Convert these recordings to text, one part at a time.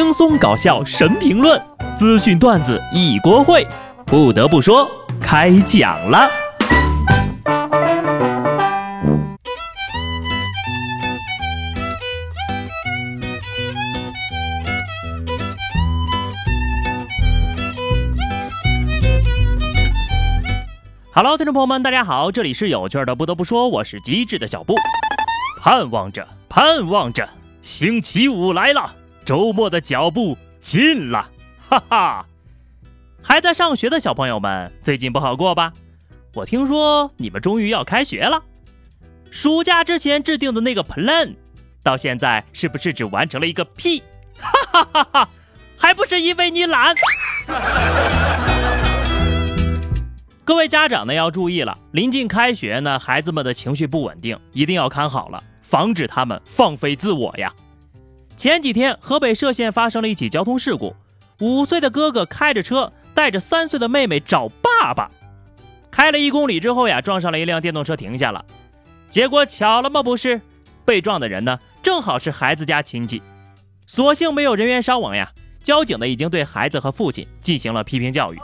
轻松搞笑神评论，资讯段子一锅烩。不得不说，开讲了。Hello，听众朋友们，大家好，这里是有趣的。不得不说，我是机智的小布，盼望着，盼望着，星期五来了，周末的脚步近了，哈哈！还在上学的小朋友们，最近不好过吧？我听说你们终于要开学了，暑假之前制定的那个 plan，到现在是不是只完成了一个屁？哈哈哈哈！还不是因为你懒。各位家长呢要注意了，临近开学呢，孩子们的情绪不稳定，一定要看好了，防止他们放飞自我呀。前几天，河北涉县发生了一起交通事故，五岁的哥哥开着车带着三岁的妹妹找爸爸，开了一公里之后呀，撞上了一辆电动车停下了，结果巧了吗？不是，被撞的人呢正好是孩子家亲戚，所幸没有人员伤亡呀。交警呢已经对孩子和父亲进行了批评教育。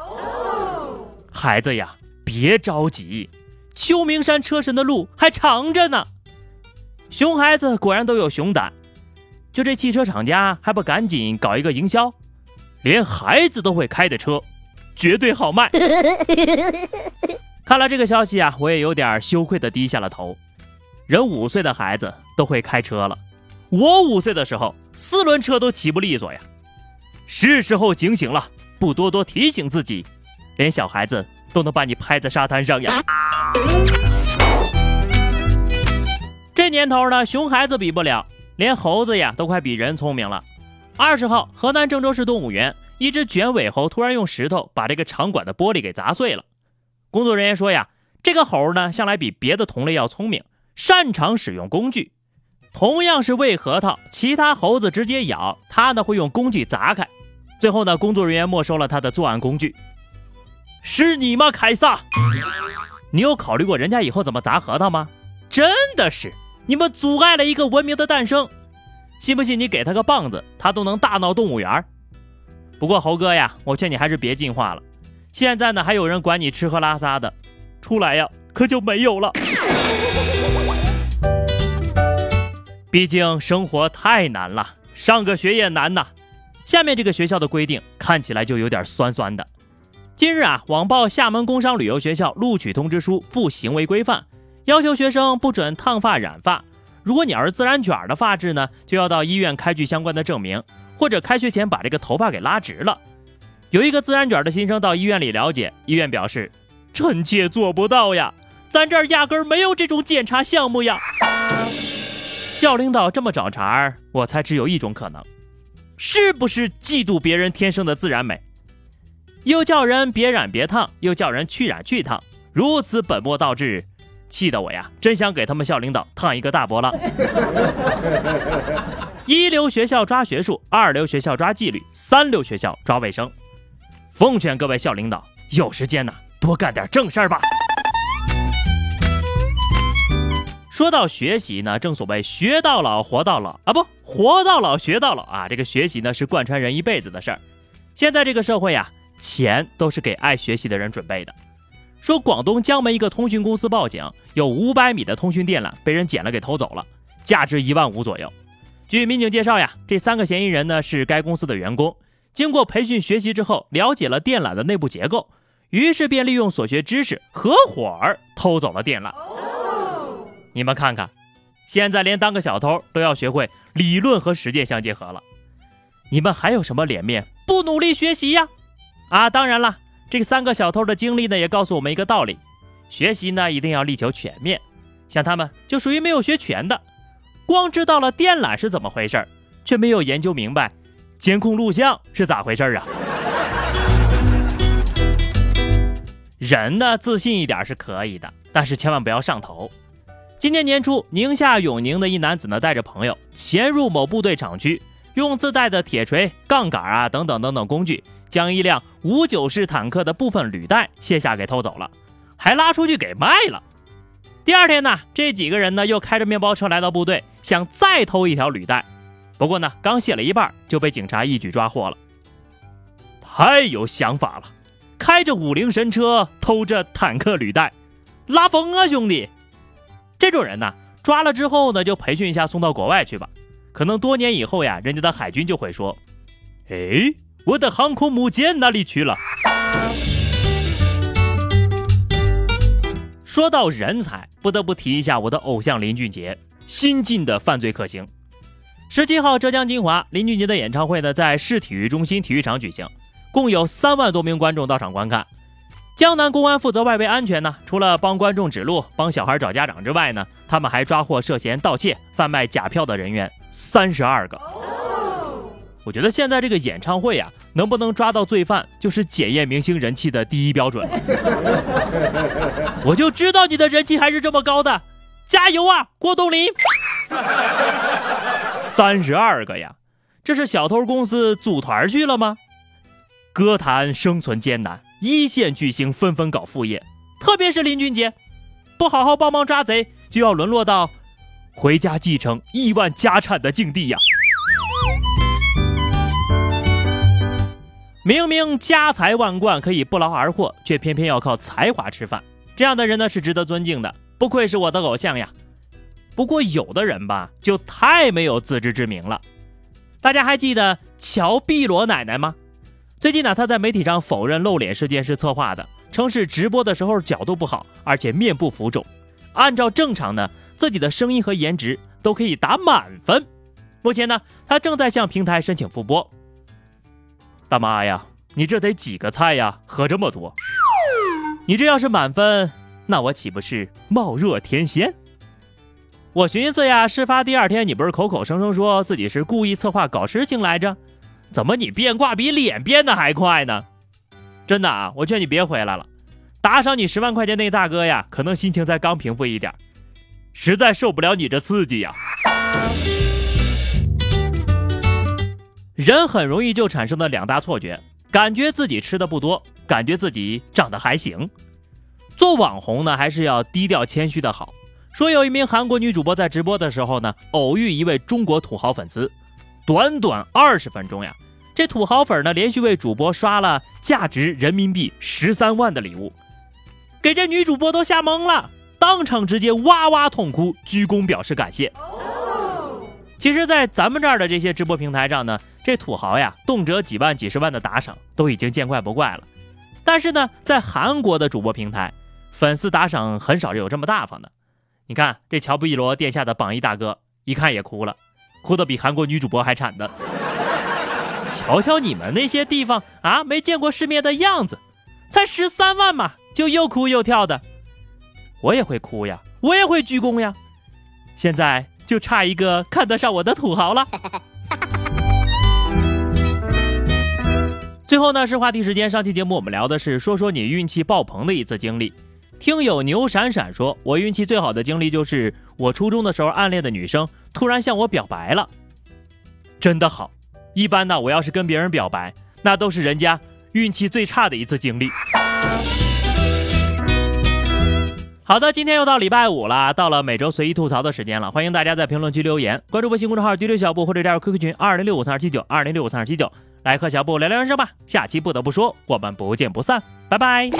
孩子呀，别着急，秋名山车神的路还长着呢。熊孩子果然都有熊胆，就这汽车厂家还不赶紧搞一个营销，连孩子都会开的车，绝对好卖。看了这个消息啊，我也有点羞愧的低下了头。人五岁的孩子都会开车了，我五岁的时候四轮车都骑不利索呀。是时候警醒了，不多多提醒自己。连小孩子都能把你拍在沙滩上呀！这年头呢，熊孩子比不了，连猴子呀都快比人聪明了。二十号，河南郑州市动物园，一只卷尾猴突然用石头把这个场馆的玻璃给砸碎了。工作人员说呀，这个猴呢向来比别的同类要聪明，擅长使用工具。同样是喂核桃，其他猴子直接咬，它呢会用工具砸开。最后呢，工作人员没收了他的作案工具。是你吗，凯撒？你有考虑过人家以后怎么砸核桃吗？真的是，你们阻碍了一个文明的诞生。信不信你给他个棒子，他都能大闹动物园？不过猴哥呀，我劝你还是别进化了。现在呢，还有人管你吃喝拉撒的，出来呀，可就没有了。毕竟生活太难了，上个学也难呐。下面这个学校的规定看起来就有点酸酸的。今日啊，网曝厦门工商旅游学校录取通知书附行为规范，要求学生不准烫发染发。如果你要是自然卷的发质呢，就要到医院开具相关的证明，或者开学前把这个头发给拉直了。有一个自然卷的新生到医院里了解，医院表示：“臣妾做不到呀，咱这儿压根儿没有这种检查项目呀。”校领导这么找茬儿，我猜只有一种可能，是不是嫉妒别人天生的自然美？又叫人别染别烫，又叫人去染去烫，如此本末倒置，气得我呀，真想给他们校领导烫一个大波浪。一流学校抓学术，二流学校抓纪律，三流学校抓卫生。奉劝各位校领导，有时间呢，多干点正事儿吧。说到学习呢，正所谓学到老活到老啊，不活到老学到老啊。这个学习呢，是贯穿人一辈子的事儿。现在这个社会呀。钱都是给爱学习的人准备的。说广东江门一个通讯公司报警，有五百米的通讯电缆被人捡了给偷走了，价值一万五左右。据民警介绍呀，这三个嫌疑人呢是该公司的员工，经过培训学习之后，了解了电缆的内部结构，于是便利用所学知识，合伙儿偷走了电缆。你们看看，现在连当个小偷都要学会理论和实践相结合了，你们还有什么脸面不努力学习呀？啊，当然了，这三个小偷的经历呢，也告诉我们一个道理：学习呢一定要力求全面。像他们就属于没有学全的，光知道了电缆是怎么回事却没有研究明白监控录像是咋回事啊。人呢，自信一点是可以的，但是千万不要上头。今年年初，宁夏永宁的一男子呢，带着朋友潜入某部队厂区，用自带的铁锤、杠杆啊等等等等工具。将一辆五九式坦克的部分履带卸下给偷走了，还拉出去给卖了。第二天呢，这几个人呢又开着面包车来到部队，想再偷一条履带，不过呢，刚卸了一半就被警察一举抓获了。太有想法了，开着五菱神车偷着坦克履带，拉风啊，兄弟！这种人呢，抓了之后呢，就培训一下，送到国外去吧。可能多年以后呀，人家的海军就会说：“哎，我的航空母舰哪里去了？”说到人才，不得不提一下我的偶像林俊杰，新晋的犯罪克星。十七号，浙江金华，林俊杰的演唱会呢，在市体育中心体育场举行。共有三万多名观众到场观看。江南公安负责外围安全呢，除了帮观众指路、帮小孩找家长之外呢，他们还抓获涉嫌盗窃、贩卖假票的人员三十二个。我觉得现在这个演唱会啊，能不能抓到罪犯，就是检验明星人气的第一标准。我就知道你的人气还是这么高的，加油啊，郭冬临！三十二个呀，这是小偷公司组团去了吗？歌坛生存艰难，一线巨星纷纷搞副业，特别是林俊杰，不好好帮忙抓贼，就要沦落到回家继承亿万家产的境地呀！明明家财万贯可以不劳而获，却偏偏要靠才华吃饭，这样的人呢是值得尊敬的，不愧是我的偶像呀！不过有的人吧，就太没有自知之明了。大家还记得乔碧罗奶奶吗？最近呢，她在媒体上否认露脸事件是策划的，称是直播的时候角度不好，而且面部浮肿。按照正常呢，自己的声音和颜值都可以打满分。目前呢，他正在向平台申请复播。大妈呀，你这得几个菜呀？喝这么多，你这要是满分，那我岂不是貌若天仙？我寻思呀，事发第二天你不是口口声声说自己是故意策划搞事情来着？怎么你变卦比脸变的还快呢？真的啊，我劝你别回来了。打赏你十万块钱那大哥呀，可能心情才刚平复一点，实在受不了你这刺激呀。人很容易就产生的两大错觉：感觉自己吃的不多，感觉自己长得还行。做网红呢，还是要低调谦虚的好。说有一名韩国女主播在直播的时候呢，偶遇一位中国土豪粉丝，短短二十分钟呀。这土豪粉呢，连续为主播刷了价值人民币十三万的礼物，给这女主播都吓懵了，当场直接哇哇痛哭，鞠躬表示感谢。其实，在咱们这儿的这些直播平台上呢，这土豪呀，动辄几万、几十万的打赏都已经见怪不怪了。但是呢，在韩国的主播平台，粉丝打赏很少有这么大方的。你看这乔布伊罗殿下的榜一大哥，一看也哭了，哭得比韩国女主播还惨的。瞧瞧你们那些地方啊，没见过世面的样子，才十三万嘛，就又哭又跳的。我也会哭呀，我也会鞠躬呀。现在就差一个看得上我的土豪了。最后呢是话题时间，上期节目我们聊的是说说你运气爆棚的一次经历。听友牛闪闪说，我运气最好的经历就是我初中的时候暗恋的女生突然向我表白了，真的好。一般呢，我要是跟别人表白，那都是人家运气最差的一次经历。好的，今天又到礼拜五了，到了每周随意吐槽的时间了，欢迎大家在评论区留言，关注微信公众号“滴滴小布”或者加入 QQ 群二零六五三二七九二零六五三二七九，来和小布聊聊人生吧。下期不得不说，我们不见不散，拜拜。